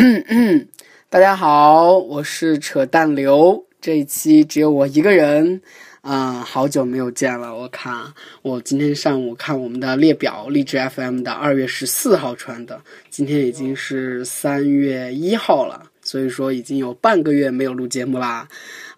大家好，我是扯淡刘。这一期只有我一个人，嗯，好久没有见了。我看我今天上午看我们的列表，励志 FM 的二月十四号传的，今天已经是三月一号了，所以说已经有半个月没有录节目啦。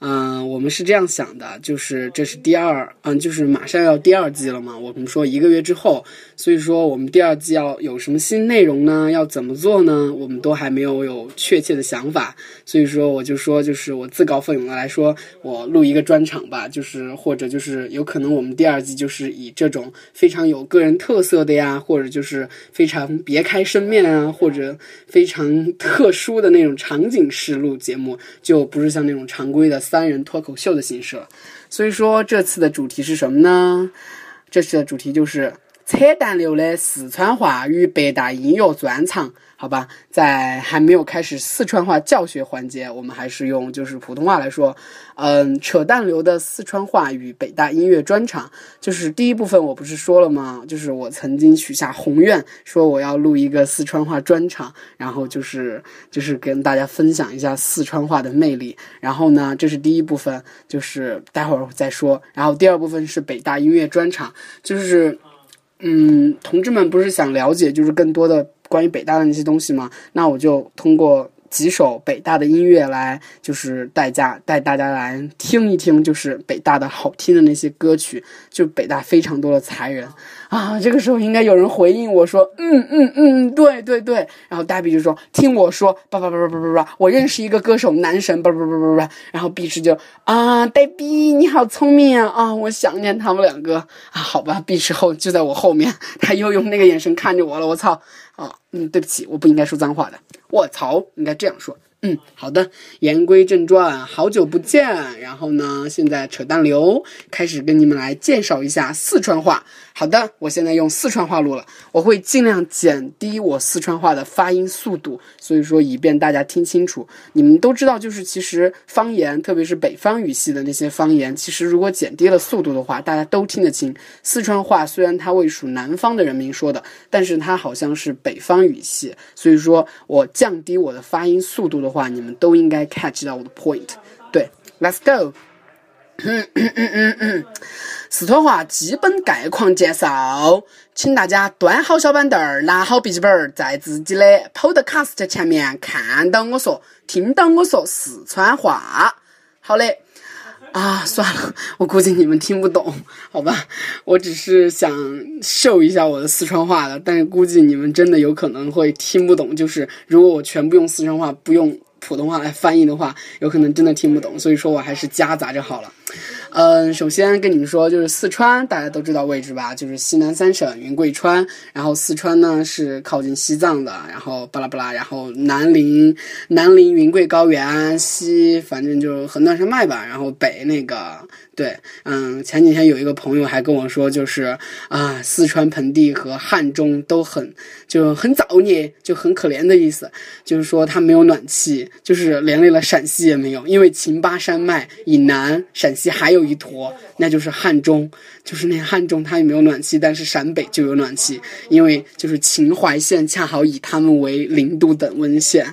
嗯，我们是这样想的，就是这是第二，嗯，就是马上要第二季了嘛。我们说一个月之后，所以说我们第二季要有什么新内容呢？要怎么做呢？我们都还没有有确切的想法。所以说我就说，就是我自告奋勇的来说，我录一个专场吧，就是或者就是有可能我们第二季就是以这种非常有个人特色的呀，或者就是非常别开生面啊，或者非常特殊的那种场景式录节目，就不是像那种常规的。三人脱口秀的形式了，所以说这次的主题是什么呢？这次的主题就是扯淡流的四川话与北大音乐专场。好吧，在还没有开始四川话教学环节，我们还是用就是普通话来说。嗯，扯淡流的四川话与北大音乐专场，就是第一部分，我不是说了吗？就是我曾经许下宏愿，说我要录一个四川话专场，然后就是就是跟大家分享一下四川话的魅力。然后呢，这是第一部分，就是待会儿再说。然后第二部分是北大音乐专场，就是嗯，同志们不是想了解就是更多的。关于北大的那些东西嘛，那我就通过。几首北大的音乐来，就是带家带大家来听一听，就是北大的好听的那些歌曲，就北大非常多的才人啊。这个时候应该有人回应我说，嗯嗯嗯，对对对。然后大 B 就说，听我说，叭叭叭叭叭叭叭，我认识一个歌手男神，叭叭叭叭叭。然后 B 池就啊，呆 B 你好聪明啊啊，我想念他们两个啊。好吧，B 池后就在我后面，他又用那个眼神看着我了，我操。啊，嗯，对不起，我不应该说脏话的。我操，应该这样说。嗯，好的。言归正传，好久不见。然后呢，现在扯淡流开始跟你们来介绍一下四川话。好的，我现在用四川话录了，我会尽量减低我四川话的发音速度，所以说以便大家听清楚。你们都知道，就是其实方言，特别是北方语系的那些方言，其实如果减低了速度的话，大家都听得清。四川话虽然它未属南方的人民说的，但是它好像是北方语系，所以说我降低我的发音速度的话，你们都应该 catch 到我的 point。对，Let's go。四川话基本概况介绍，请大家端好小板凳儿，拿好笔记本儿，在自己的 Podcast 前面看到我说，听到我说四川话。好嘞，啊，算了，我估计你们听不懂，好吧？我只是想秀一下我的四川话的，但是估计你们真的有可能会听不懂。就是如果我全部用四川话，不用普通话来翻译的话，有可能真的听不懂。所以说我还是夹杂着好了。嗯，首先跟你们说，就是四川，大家都知道位置吧？就是西南三省云贵川，然后四川呢是靠近西藏的，然后巴拉巴拉，然后南临南临云贵高原，西反正就是横断山脉吧，然后北那个对，嗯，前几天有一个朋友还跟我说，就是啊，四川盆地和汉中都很就很造孽，就很可怜的意思，就是说它没有暖气，就是连累了陕西也没有，因为秦巴山脉以南，陕西还有。一坨，那就是汉中，就是那汉中，它也没有暖气，但是陕北就有暖气，因为就是秦淮线恰好以他们为零度等温线。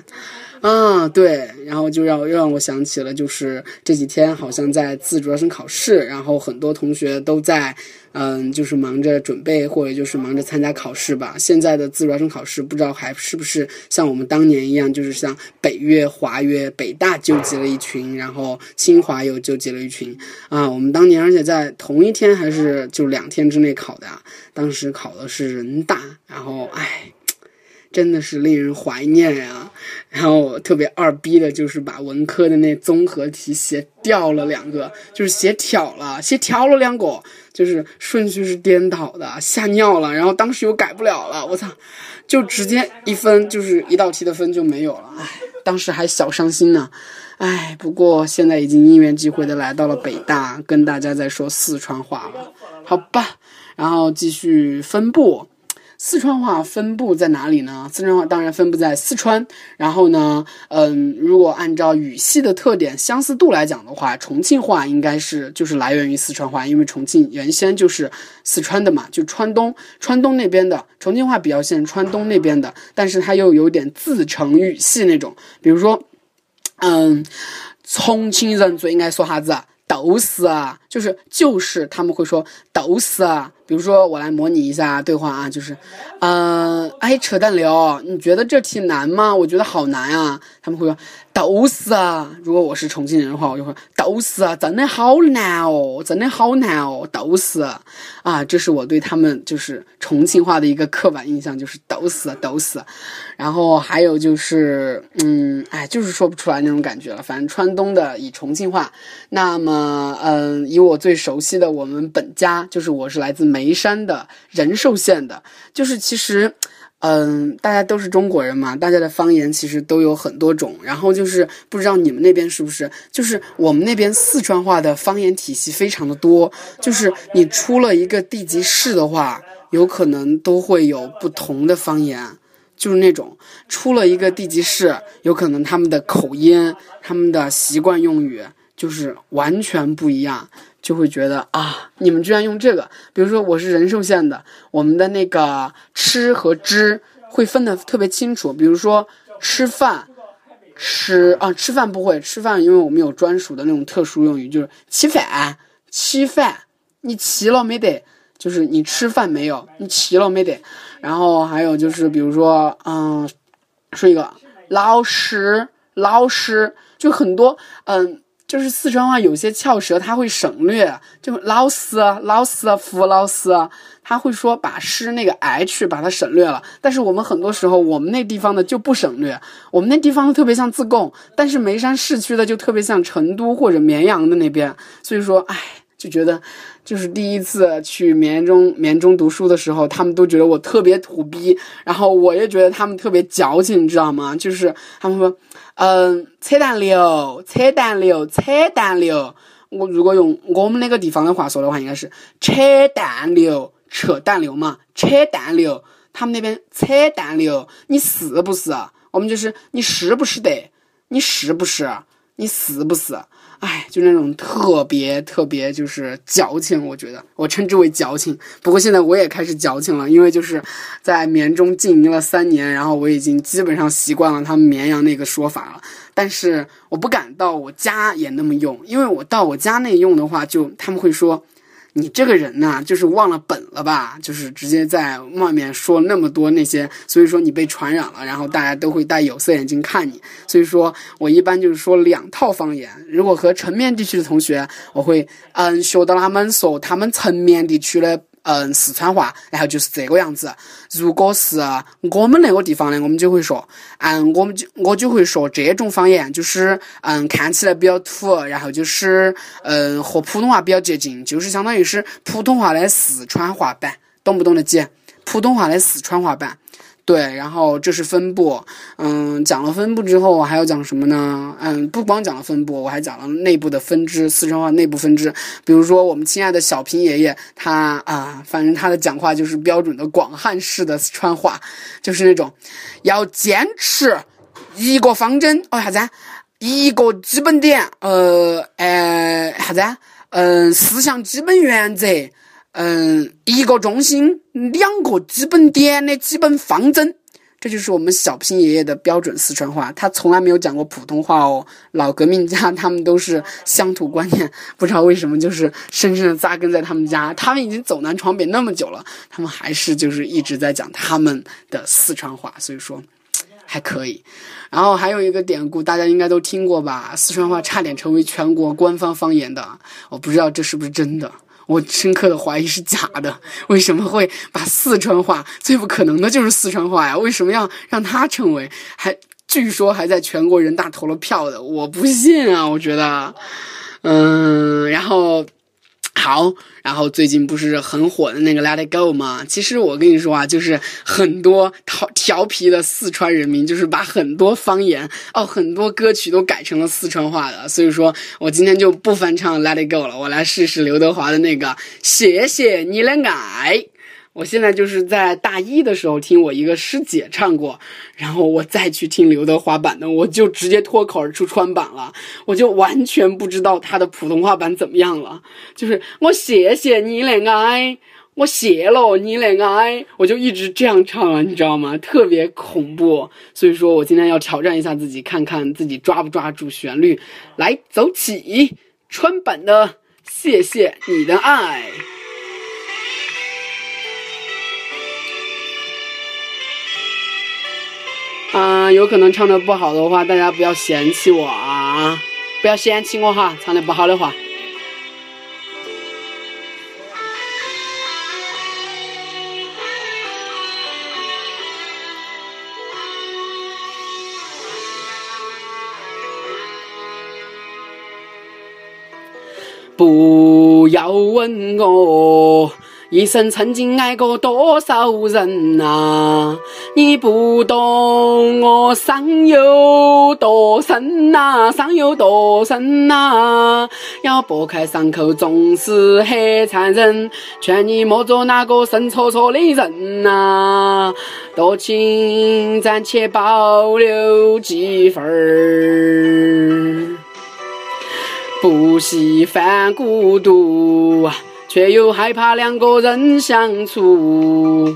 啊，对，然后就让又让我想起了，就是这几天好像在自主招生考试，然后很多同学都在，嗯，就是忙着准备或者就是忙着参加考试吧。现在的自主招生考试不知道还是不是像我们当年一样，就是像北约、华约、北大纠集了一群，然后清华又纠集了一群啊。我们当年而且在同一天还是就两天之内考的，当时考的是人大，然后唉。真的是令人怀念呀！然后特别二逼的就是把文科的那综合题写掉了两个，就是写挑了，写挑了两个，就是顺序是颠倒的，吓尿了。然后当时又改不了了，我操，就直接一分就是一道题的分就没有了，唉，当时还小伤心呢，唉，不过现在已经因缘际会的来到了北大，跟大家在说四川话了，好吧，然后继续分布。四川话分布在哪里呢？四川话当然分布在四川。然后呢，嗯，如果按照语系的特点相似度来讲的话，重庆话应该是就是来源于四川话，因为重庆原先就是四川的嘛，就川东川东那边的重庆话比较像川东那边的，但是它又有点自成语系那种。比如说，嗯，重庆人最应该说啥子？都是啊，就是就是他们会说抖死啊。比如说，我来模拟一下对话啊，就是，呃，哎，扯淡刘，你觉得这题难吗？我觉得好难啊。他们会说抖死啊。如果我是重庆人的话，我就会抖死啊，真的好难哦，真的好难哦，抖死啊。这是我对他们就是重庆话的一个刻板印象，就是抖死抖死。然后还有就是，嗯，哎，就是说不出来那种感觉了。反正川东的以重庆话，那么，嗯，以我最熟悉的我们本家，就是我是来自。眉山的仁寿县的，就是其实，嗯，大家都是中国人嘛，大家的方言其实都有很多种。然后就是不知道你们那边是不是，就是我们那边四川话的方言体系非常的多，就是你出了一个地级市的话，有可能都会有不同的方言，就是那种出了一个地级市，有可能他们的口音、他们的习惯用语就是完全不一样。就会觉得啊，你们居然用这个，比如说我是仁寿县的，我们的那个吃和知会分得特别清楚。比如说吃饭，吃啊吃饭不会吃饭，因为我们有专属的那种特殊用语，就是吃饭，吃饭，你吃了没得？就是你吃饭没有？你吃了没得？然后还有就是比如说，嗯，说一个老师，老师，就很多，嗯。就是四川话有些翘舌，他会省略，就老师、老师、胡老师，他会说把诗那个 h 把它省略了。但是我们很多时候，我们那地方的就不省略，我们那地方特别像自贡，但是眉山市区的就特别像成都或者绵阳的那边，所以说，哎。就觉得，就是第一次去绵中绵中读书的时候，他们都觉得我特别土逼，然后我也觉得他们特别矫情，你知道吗？就是他们说，嗯，扯淡流，扯淡流，扯淡流。我如果用我们那个地方的话说的话，应该是扯淡流，扯淡流嘛，扯淡流。他们那边扯淡流，你是不是？我们就是你是不是的？你是不是？你是不是？哎，就那种特别特别就是矫情，我觉得我称之为矫情。不过现在我也开始矫情了，因为就是在绵中经营了三年，然后我已经基本上习惯了他们绵阳那个说法了。但是我不敢到我家也那么用，因为我到我家那用的话，就他们会说。你这个人呐，就是忘了本了吧？就是直接在外面说那么多那些，所以说你被传染了，然后大家都会戴有色眼镜看你。所以说我一般就是说两套方言。如果和成面地区的同学，我会嗯学到他们说他们成面地区的。嗯，四川话，然后就是这个样子。如果是我们那个地方的，我们就会说，嗯，我们就我就会说这种方言，就是嗯，看起来比较土，然后就是嗯，和普通话比较接近，就是相当于是普通话的四川话版，懂不懂得起？普通话的四川话版。对，然后这是分布，嗯，讲了分布之后，我还要讲什么呢？嗯，不光讲了分布，我还讲了内部的分支，四川话内部分支。比如说，我们亲爱的小平爷爷，他啊，反正他的讲话就是标准的广汉式的四川话，就是那种要坚持一个方针哦，啥子？一个基本点，呃，呃，啥子？嗯，四项基本原则。嗯，一个中心，两个基本点的基本方针，这就是我们小平爷爷的标准四川话。他从来没有讲过普通话哦。老革命家他们都是乡土观念，不知道为什么就是深深的扎根在他们家。他们已经走南闯北那么久了，他们还是就是一直在讲他们的四川话，所以说还可以。然后还有一个典故，大家应该都听过吧？四川话差点成为全国官方方言的，我不知道这是不是真的。我深刻的怀疑是假的，为什么会把四川话最不可能的就是四川话呀？为什么要让他成为？还据说还在全国人大投了票的，我不信啊！我觉得，嗯，然后。好，然后最近不是很火的那个《Let It Go》吗？其实我跟你说啊，就是很多调调皮的四川人民，就是把很多方言哦，很多歌曲都改成了四川话的。所以说我今天就不翻唱《Let It Go》了，我来试试刘德华的那个《谢谢你的爱》。我现在就是在大一的时候听我一个师姐唱过，然后我再去听刘德华版的，我就直接脱口而出川版了，我就完全不知道他的普通话版怎么样了。就是我谢谢你的爱，我谢了你的爱，我就一直这样唱了，你知道吗？特别恐怖。所以说我今天要挑战一下自己，看看自己抓不抓住旋律。来，走起，川版的谢谢你的爱。有可能唱的不好的话，大家不要嫌弃我啊，不要嫌弃我哈，唱的不好的话。不要问我。一生曾经爱过多少人呐？你不懂我伤有多深呐，伤有多深呐？要剥开伤口总是很残忍，劝你莫做那个神戳戳的人呐。多情暂且保留几分儿，不喜欢孤独。却又害怕两个人相处，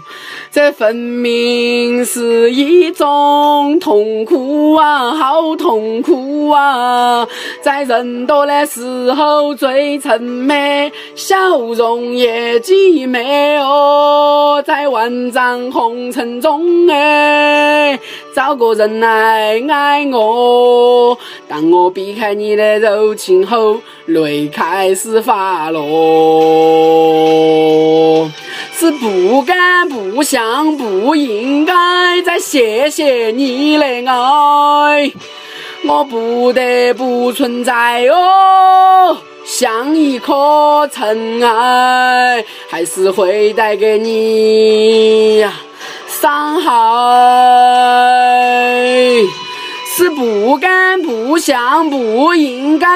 这分明是一种痛苦啊，好痛苦啊！在人多的时候最沉美，笑容也极美哦。在万丈红尘中哎，找个人来爱我。当我避开你的柔情后，泪开始滑落。我是不敢、不想、不应该再谢谢你的爱，我不得不存在哦，像一颗尘埃，还是会带给你伤害。是不敢、不想、不应该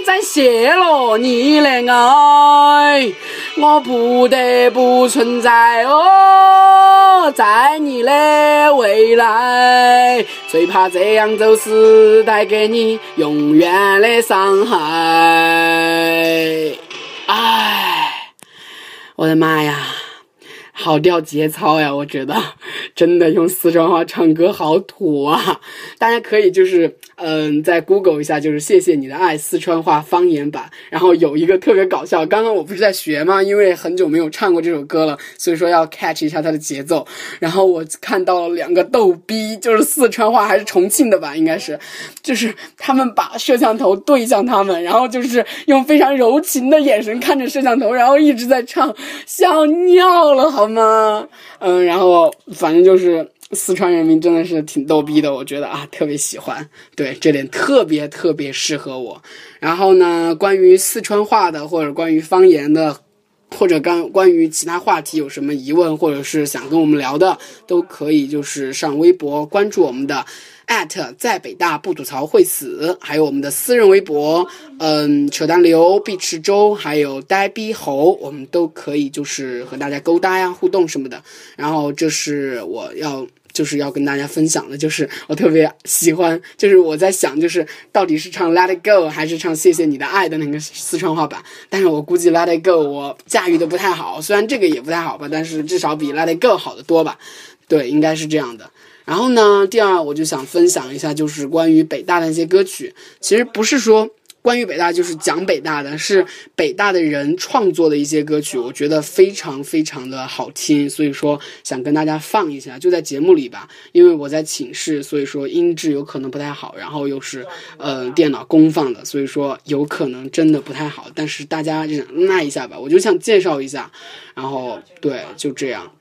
再泄露你的爱，我不得不存在哦，在你的未来，最怕这样就是带给你永远的伤害。哎，我的妈呀！好掉节操呀！我觉得 真的用四川话唱歌好土啊！大家可以就是嗯，在 Google 一下，就是谢谢你的爱四川话方言版。然后有一个特别搞笑，刚刚我不是在学吗？因为很久没有唱过这首歌了，所以说要 catch 一下它的节奏。然后我看到了两个逗逼，就是四川话还是重庆的吧，应该是，就是他们把摄像头对向他们，然后就是用非常柔情的眼神看着摄像头，然后一直在唱，笑尿了，好。吗？嗯，然后反正就是四川人民真的是挺逗逼的，我觉得啊特别喜欢，对这点特别特别适合我。然后呢，关于四川话的或者关于方言的，或者刚关于其他话题有什么疑问或者是想跟我们聊的，都可以就是上微博关注我们的。At 在北大不吐槽会死，还有我们的私人微博，嗯，扯淡流、必吃粥，还有呆逼猴，我们都可以就是和大家勾搭呀、互动什么的。然后这是我要就是要跟大家分享的，就是我特别喜欢，就是我在想，就是到底是唱 Let It Go 还是唱谢谢你的爱的那个四川话版。但是我估计 Let It Go 我驾驭的不太好，虽然这个也不太好吧，但是至少比 Let It Go 好的多吧。对，应该是这样的。然后呢，第二我就想分享一下，就是关于北大的一些歌曲。其实不是说关于北大，就是讲北大的，是北大的人创作的一些歌曲，我觉得非常非常的好听，所以说想跟大家放一下，就在节目里吧。因为我在寝室，所以说音质有可能不太好，然后又是呃电脑公放的，所以说有可能真的不太好。但是大家忍耐一下吧，我就想介绍一下。然后对，就这样，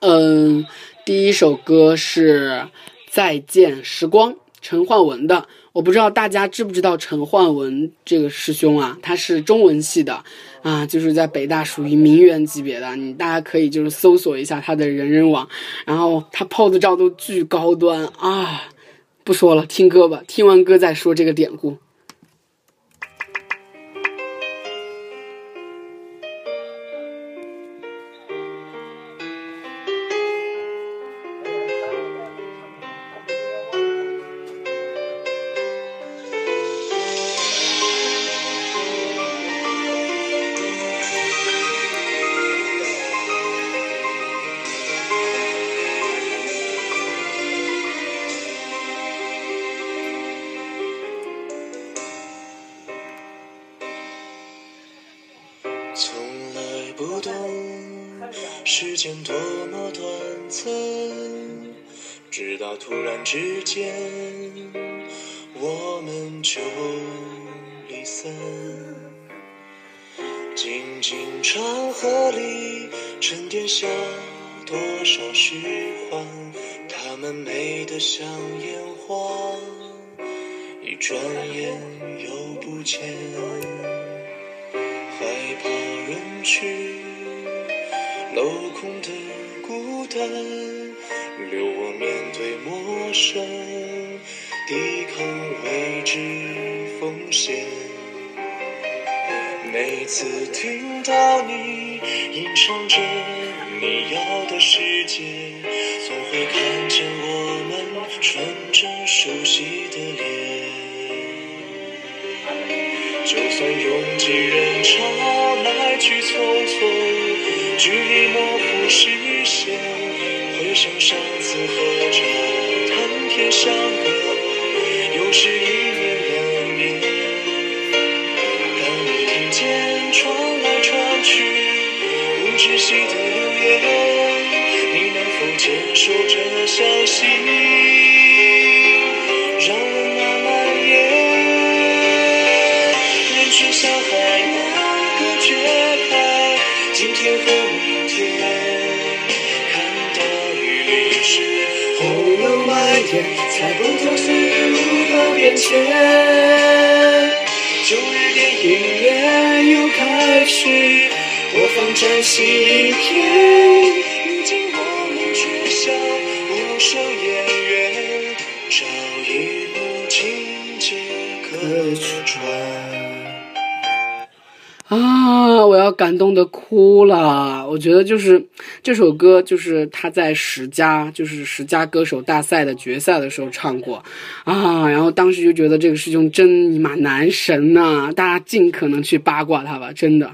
嗯。第一首歌是《再见时光》，陈焕文的。我不知道大家知不知道陈焕文这个师兄啊？他是中文系的，啊，就是在北大属于名媛级别的。你大家可以就是搜索一下他的人人网，然后他 pose 照都巨高端啊！不说了，听歌吧，听完歌再说这个典故。间多么短暂，直到突然之间，我们就离散。静静长河里沉淀下多少虚幻，它们美得像烟花，一转眼又不见。害怕人去镂空次听到你吟唱着你要的世界，总会看见我们纯真熟悉的脸。就算拥挤人潮来去匆匆，距离模糊视线，回想起感动的哭了。我觉得就是这首歌，就是他在十佳，就是十佳歌手大赛的决赛的时候唱过啊。然后当时就觉得这个师兄真尼玛男神呐、大家尽可能去八卦他吧，真的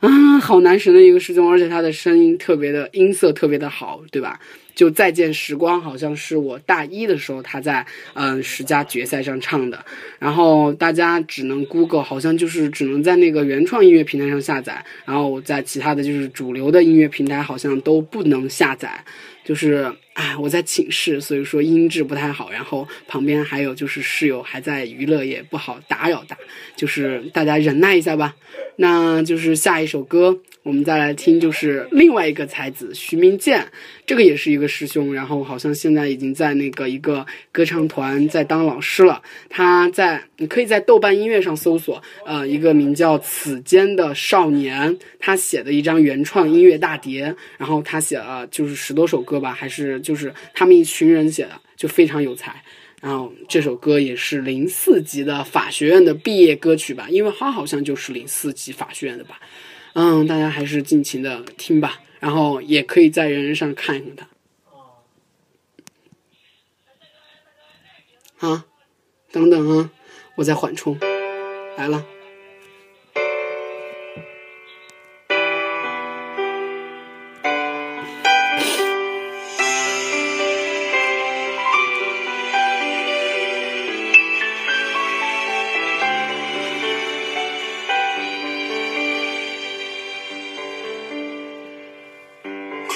啊，好男神的一个师兄，而且他的声音特别的音色特别的好，对吧？就再见时光，好像是我大一的时候他在嗯十佳决赛上唱的，然后大家只能 Google，好像就是只能在那个原创音乐平台上下载，然后在其他的就是主流的音乐平台好像都不能下载，就是哎我在寝室，所以说音质不太好，然后旁边还有就是室友还在娱乐，也不好打扰大，就是大家忍耐一下吧。那就是下一首歌，我们再来听，就是另外一个才子徐明建，这个也是一个师兄，然后好像现在已经在那个一个歌唱团在当老师了。他在你可以在豆瓣音乐上搜索，呃，一个名叫《此间的少年》，他写的一张原创音乐大碟，然后他写了就是十多首歌吧，还是就是他们一群人写的，就非常有才。然后这首歌也是零四级的法学院的毕业歌曲吧，因为他好像就是零四级法学院的吧。嗯，大家还是尽情的听吧，然后也可以在人人上看一看它。啊，等等啊，我在缓冲，来了。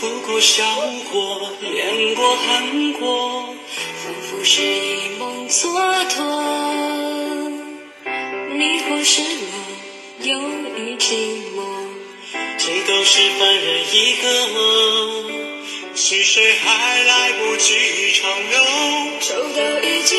哭过、笑过、恋过、恨过，仿佛是一梦蹉跎，你或失落，有一寂寞，谁都是凡人一个，是谁还来不及长留？手都已经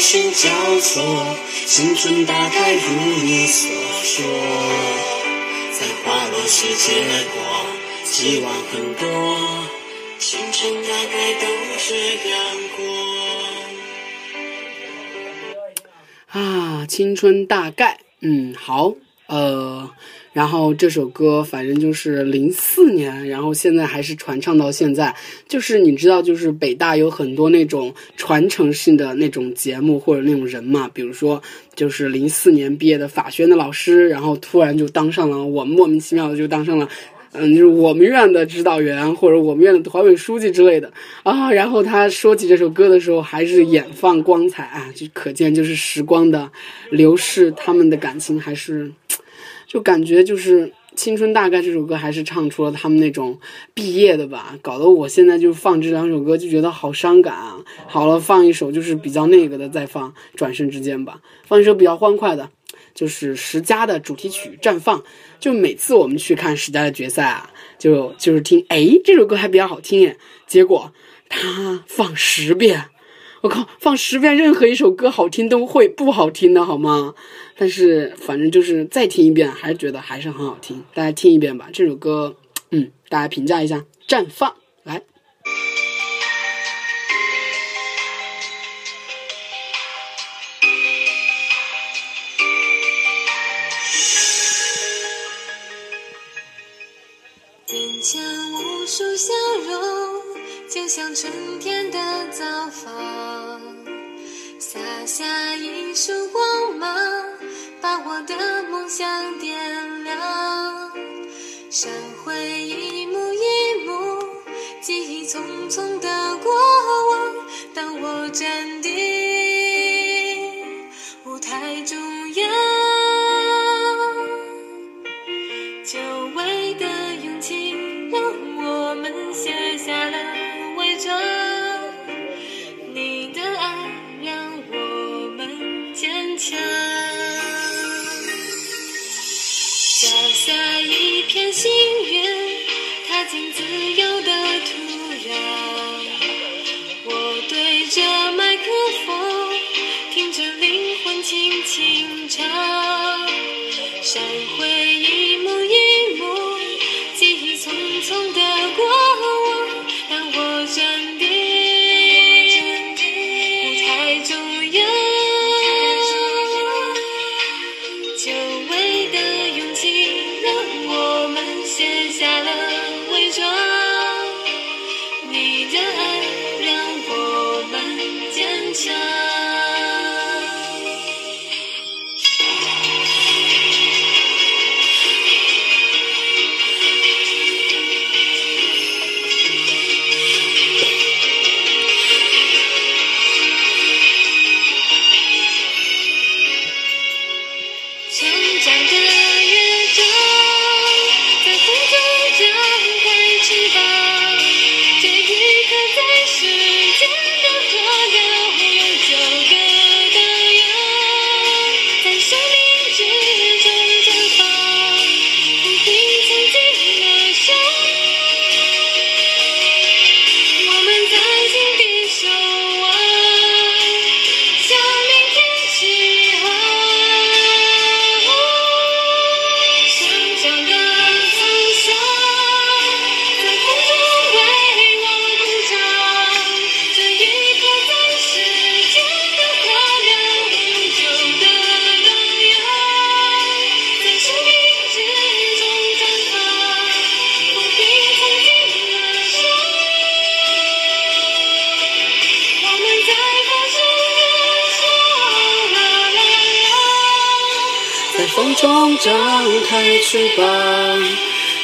心交错，青春大概如你所说，在花落时结果，希望很多，青春大概都这样过。啊，青春大概，嗯，好，呃，然后这首歌反正就是零四年，然后现在还是传唱到现在。就是你知道，就是北大有很多那种传承性的那种节目或者那种人嘛，比如说就是零四年毕业的法学院的老师，然后突然就当上了，我莫名其妙的就当上了。嗯，就是我们院的指导员或者我们院的团委书记之类的啊。然后他说起这首歌的时候，还是眼放光彩啊，就可见就是时光的流逝，他们的感情还是，就感觉就是《青春大概》这首歌还是唱出了他们那种毕业的吧。搞得我现在就放这两首歌就觉得好伤感啊。好了，放一首就是比较那个的再放，转瞬之间吧，放一首比较欢快的。就是十佳的主题曲《绽放》，就每次我们去看十佳的决赛啊，就就是听，哎，这首歌还比较好听耶。结果他放十遍，我靠，放十遍，任何一首歌好听都会不好听的好吗？但是反正就是再听一遍，还是觉得还是很好听。大家听一遍吧，这首歌，嗯，大家评价一下，《绽放》来。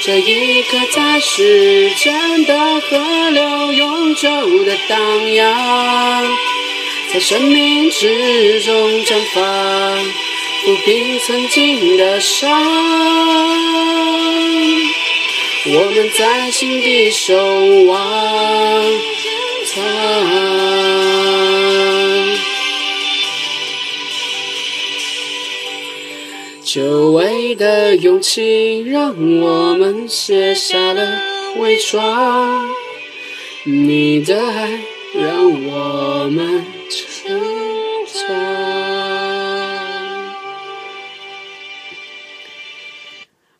这一刻在时间的河流永久的荡漾，在生命之中绽放，抚平曾经的伤。我们在心底守望，久违的勇气，让我们卸下了伪装。你的爱让我们成长。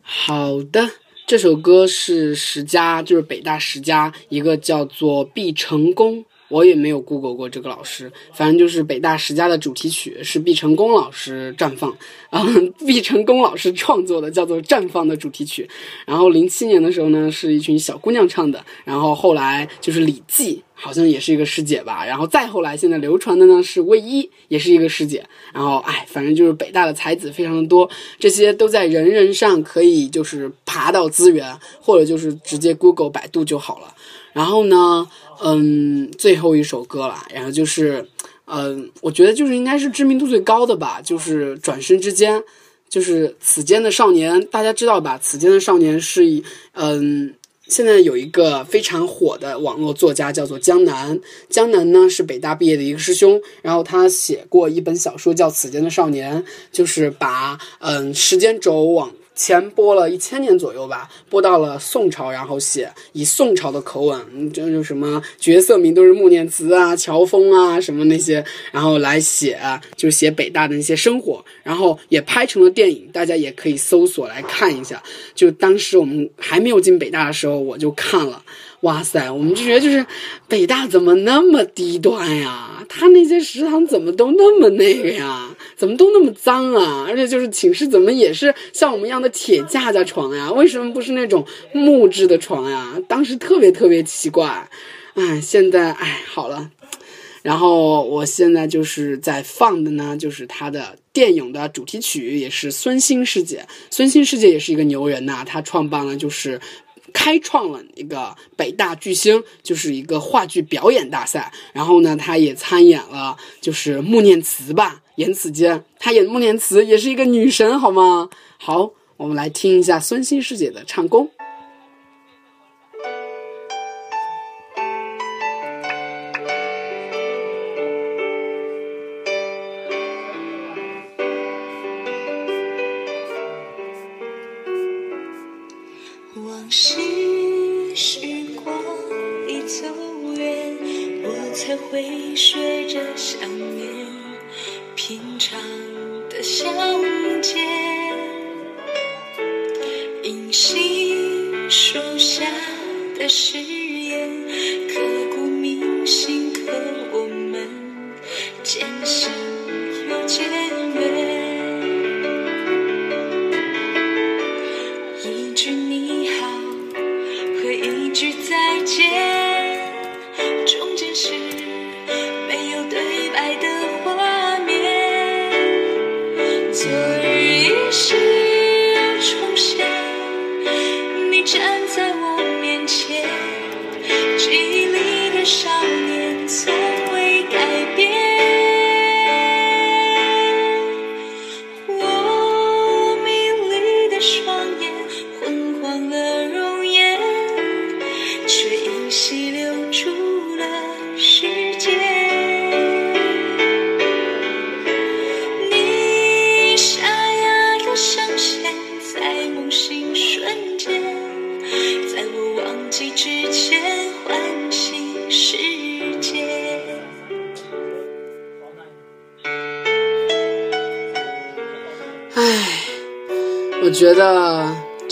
好的，这首歌是十佳，就是北大十佳一个叫做毕成功我也没有 Google 过这个老师，反正就是北大十佳的主题曲是毕成功老师绽放，啊，毕成功老师创作的，叫做《绽放》的主题曲。然后零七年的时候呢，是一群小姑娘唱的，然后后来就是李记，好像也是一个师姐吧，然后再后来现在流传的呢是魏一，也是一个师姐。然后哎，反正就是北大的才子非常的多，这些都在人人上可以就是爬到资源，或者就是直接 Google 百度就好了。然后呢，嗯，最后一首歌了，然后就是，嗯，我觉得就是应该是知名度最高的吧，就是转身之间，就是此间的少年，大家知道吧？此间的少年是以，嗯。现在有一个非常火的网络作家叫做江南，江南呢是北大毕业的一个师兄，然后他写过一本小说叫《此间的少年》，就是把嗯时间轴往前播了一千年左右吧，播到了宋朝，然后写以宋朝的口吻，就就什么角色名都是穆念慈啊、乔峰啊什么那些，然后来写，就写北大的那些生活，然后也拍成了电影，大家也可以搜索来看一下。就当时我们还没有进北大的时候，我就看了。哇塞，我们就觉得就是北大怎么那么低端呀？他那些食堂怎么都那么那个呀？怎么都那么脏啊？而且就是寝室怎么也是像我们一样的铁架架床呀？为什么不是那种木质的床呀？当时特别特别奇怪。哎，现在哎好了。然后我现在就是在放的呢，就是他的电影的主题曲，也是孙兴师姐。孙兴师姐也是一个牛人呐、她创办了就是开创了一个北大巨星，就是一个话剧表演大赛。然后呢，她也参演了就是穆念慈吧，言辞间，她演穆念慈也是一个女神，好吗？好，我们来听一下孙欣师姐的唱功。往事时光已走远，我才会学着想念平常的相见。银杏树下的誓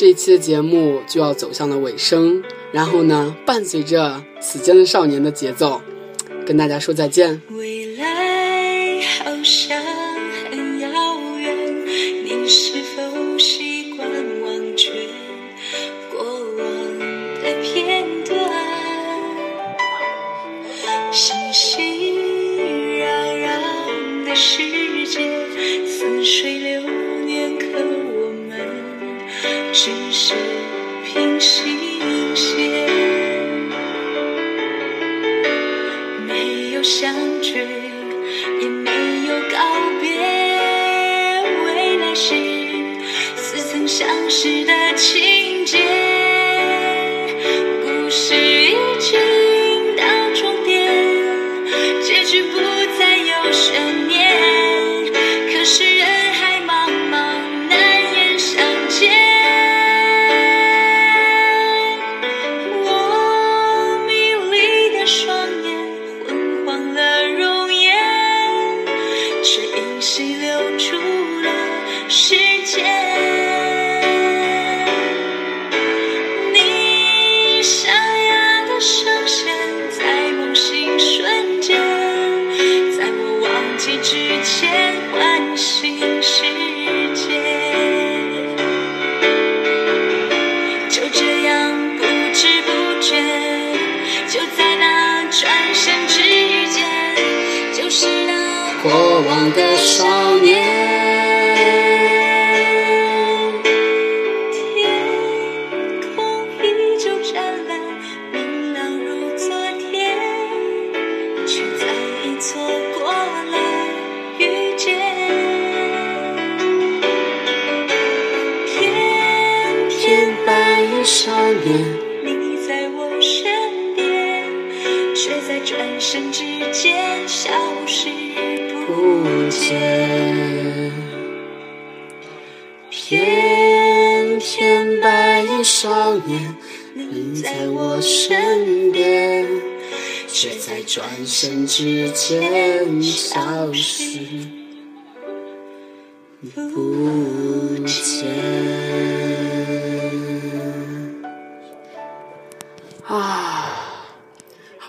得这期的节目就要走向了尾声，然后呢，伴随着此间的少年的节奏，跟大家说再见。只是平行线。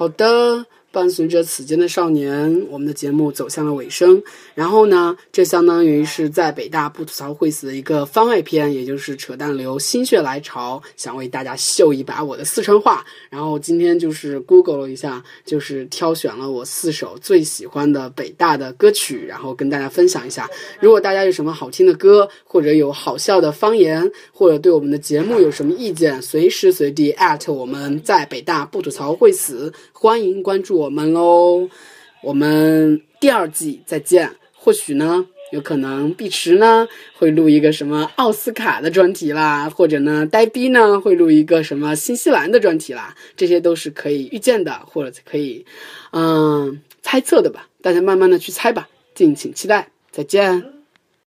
好的。伴随着此间的少年，我们的节目走向了尾声。然后呢，这相当于是在北大不吐槽会死的一个番外篇，也就是扯淡流心血来潮，想为大家秀一把我的四川话。然后今天就是 Google 了一下，就是挑选了我四首最喜欢的北大的歌曲，然后跟大家分享一下。如果大家有什么好听的歌，或者有好笑的方言，或者对我们的节目有什么意见，随时随地我们在北大不吐槽会死，欢迎关注我我们喽。我们第二季再见。或许呢，有可能碧池呢会录一个什么奥斯卡的专题啦，或者呢呆逼呢会录一个什么新西兰的专题啦，这些都是可以预见的，或者可以嗯猜测的吧。大家慢慢的去猜吧，敬请期待，再见。